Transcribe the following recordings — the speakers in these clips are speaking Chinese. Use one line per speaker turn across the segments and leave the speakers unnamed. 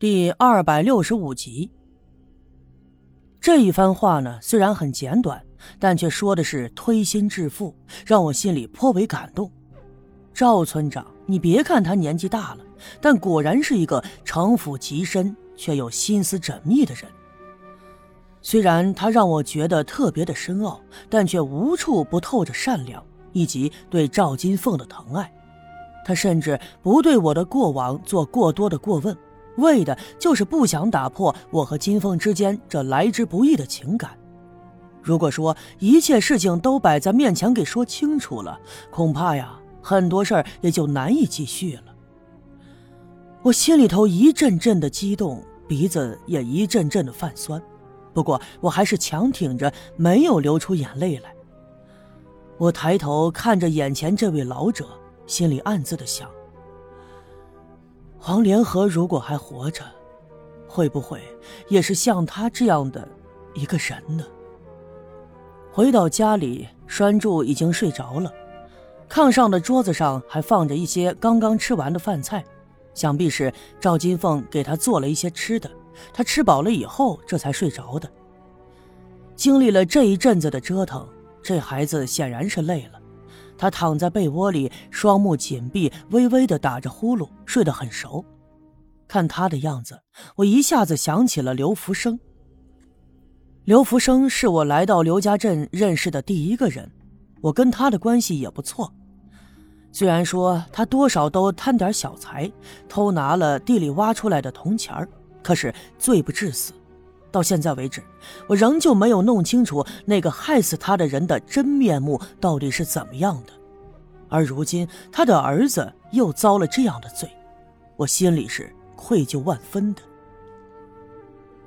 第二百六十五集，这一番话呢，虽然很简短，但却说的是推心置腹，让我心里颇为感动。赵村长，你别看他年纪大了，但果然是一个城府极深却又心思缜密的人。虽然他让我觉得特别的深奥，但却无处不透着善良以及对赵金凤的疼爱。他甚至不对我的过往做过多的过问。为的就是不想打破我和金凤之间这来之不易的情感。如果说一切事情都摆在面前给说清楚了，恐怕呀，很多事儿也就难以继续了。我心里头一阵阵的激动，鼻子也一阵阵的泛酸，不过我还是强挺着，没有流出眼泪来。我抬头看着眼前这位老者，心里暗自的想。黄连河如果还活着，会不会也是像他这样的一个人呢？回到家里，栓柱已经睡着了，炕上的桌子上还放着一些刚刚吃完的饭菜，想必是赵金凤给他做了一些吃的。他吃饱了以后，这才睡着的。经历了这一阵子的折腾，这孩子显然是累了。他躺在被窝里，双目紧闭，微微的打着呼噜，睡得很熟。看他的样子，我一下子想起了刘福生。刘福生是我来到刘家镇认识的第一个人，我跟他的关系也不错。虽然说他多少都贪点小财，偷拿了地里挖出来的铜钱可是罪不至死。到现在为止，我仍旧没有弄清楚那个害死他的人的真面目到底是怎么样的。而如今他的儿子又遭了这样的罪，我心里是愧疚万分的。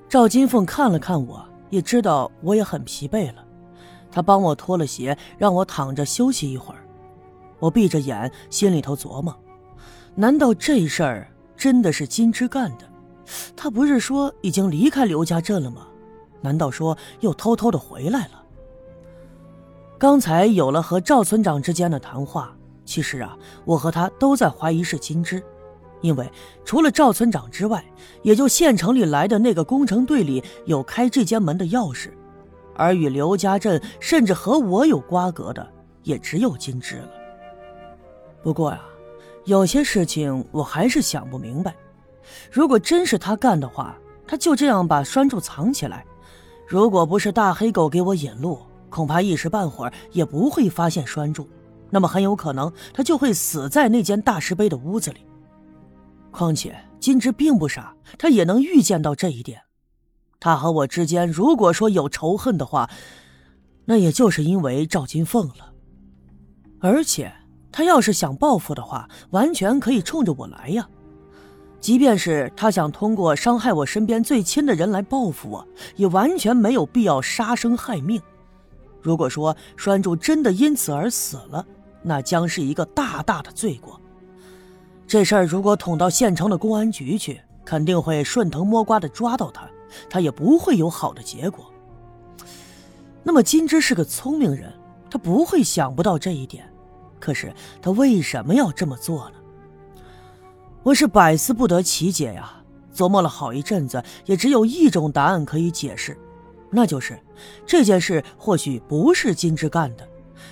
赵金凤看了看我，也知道我也很疲惫了，他帮我脱了鞋，让我躺着休息一会儿。我闭着眼，心里头琢磨：难道这事儿真的是金枝干的？他不是说已经离开刘家镇了吗？难道说又偷偷的回来了？刚才有了和赵村长之间的谈话，其实啊，我和他都在怀疑是金枝，因为除了赵村长之外，也就县城里来的那个工程队里有开这间门的钥匙，而与刘家镇甚至和我有瓜葛的，也只有金枝了。不过呀，有些事情我还是想不明白。如果真是他干的话，他就这样把栓柱藏起来。如果不是大黑狗给我引路，恐怕一时半会儿也不会发现栓柱。那么很有可能他就会死在那间大石碑的屋子里。况且金枝并不傻，他也能预见到这一点。他和我之间如果说有仇恨的话，那也就是因为赵金凤了。而且他要是想报复的话，完全可以冲着我来呀。即便是他想通过伤害我身边最亲的人来报复我，也完全没有必要杀生害命。如果说栓柱真的因此而死了，那将是一个大大的罪过。这事儿如果捅到县城的公安局去，肯定会顺藤摸瓜的抓到他，他也不会有好的结果。那么金枝是个聪明人，他不会想不到这一点。可是他为什么要这么做呢？我是百思不得其解呀，琢磨了好一阵子，也只有一种答案可以解释，那就是这件事或许不是金枝干的。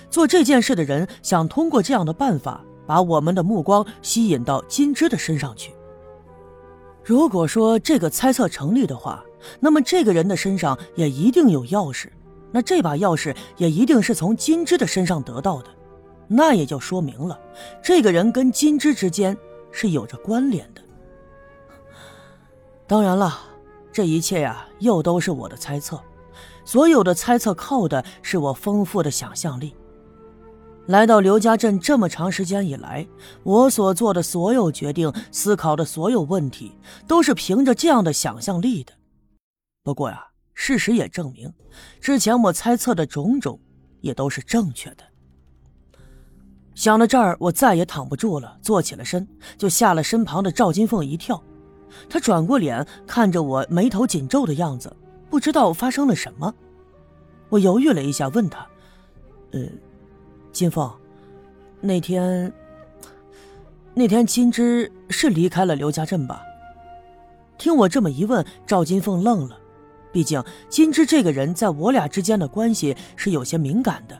做这件事的人想通过这样的办法，把我们的目光吸引到金枝的身上去。如果说这个猜测成立的话，那么这个人的身上也一定有钥匙，那这把钥匙也一定是从金枝的身上得到的，那也就说明了这个人跟金枝之间。是有着关联的。当然了，这一切呀，又都是我的猜测。所有的猜测靠的是我丰富的想象力。来到刘家镇这么长时间以来，我所做的所有决定、思考的所有问题，都是凭着这样的想象力的。不过呀，事实也证明，之前我猜测的种种，也都是正确的。想到这儿，我再也躺不住了，坐起了身，就吓了身旁的赵金凤一跳。她转过脸看着我，眉头紧皱的样子，不知道发生了什么。我犹豫了一下，问她：“呃，金凤，那天……那天金枝是离开了刘家镇吧？”听我这么一问，赵金凤愣了，毕竟金枝这个人在我俩之间的关系是有些敏感的。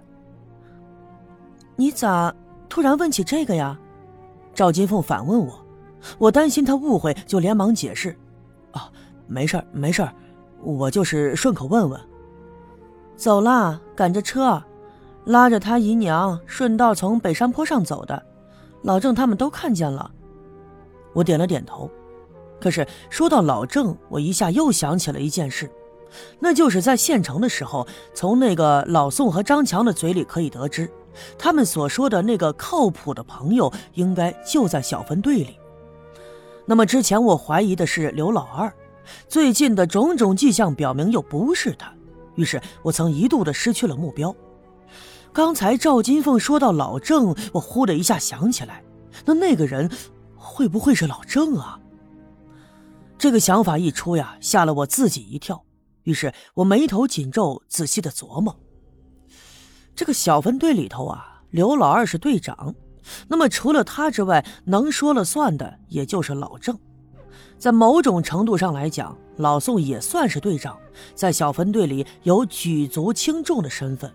你咋突然问起这个呀？赵金凤反问我，我担心他误会，就连忙解释：“啊，没事儿，没事儿，我就是顺口问问。”走了，赶着车，拉着他姨娘顺道从北山坡上走的，老郑他们都看见了。我点了点头。可是说到老郑，我一下又想起了一件事，那就是在县城的时候，从那个老宋和张强的嘴里可以得知。他们所说的那个靠谱的朋友，应该就在小分队里。那么之前我怀疑的是刘老二，最近的种种迹象表明又不是他，于是我曾一度的失去了目标。刚才赵金凤说到老郑，我忽的一下想起来，那那个人会不会是老郑啊？这个想法一出呀，吓了我自己一跳。于是我眉头紧皱，仔细的琢磨。这个小分队里头啊，刘老二是队长，那么除了他之外，能说了算的也就是老郑。在某种程度上来讲，老宋也算是队长，在小分队里有举足轻重的身份。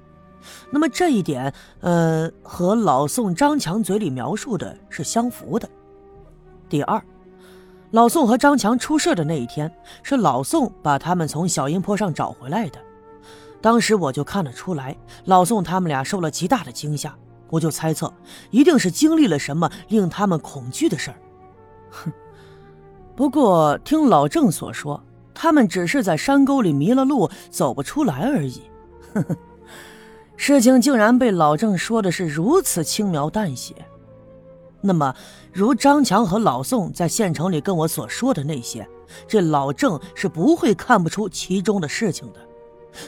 那么这一点，呃，和老宋张强嘴里描述的是相符的。第二，老宋和张强出事的那一天，是老宋把他们从小阴坡上找回来的。当时我就看得出来，老宋他们俩受了极大的惊吓，我就猜测，一定是经历了什么令他们恐惧的事儿。哼，不过听老郑所说，他们只是在山沟里迷了路，走不出来而已。呵呵，事情竟然被老郑说的是如此轻描淡写。那么，如张强和老宋在县城里跟我所说的那些，这老郑是不会看不出其中的事情的。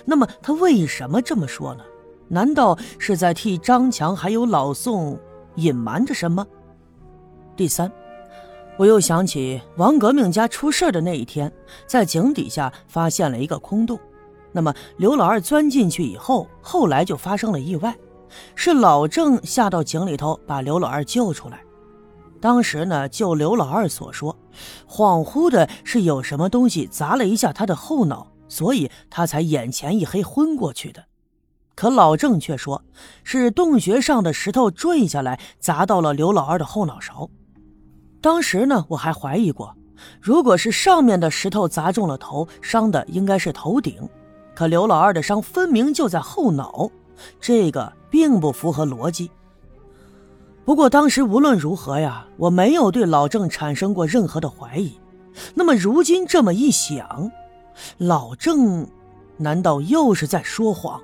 那么他为什么这么说呢？难道是在替张强还有老宋隐瞒着什么？第三，我又想起王革命家出事的那一天，在井底下发现了一个空洞。那么刘老二钻进去以后，后来就发生了意外，是老郑下到井里头把刘老二救出来。当时呢，就刘老二所说，恍惚的是有什么东西砸了一下他的后脑。所以他才眼前一黑昏过去的，可老郑却说是洞穴上的石头坠下来砸到了刘老二的后脑勺。当时呢，我还怀疑过，如果是上面的石头砸中了头，伤的应该是头顶，可刘老二的伤分明就在后脑，这个并不符合逻辑。不过当时无论如何呀，我没有对老郑产生过任何的怀疑。那么如今这么一想。老郑，难道又是在说谎？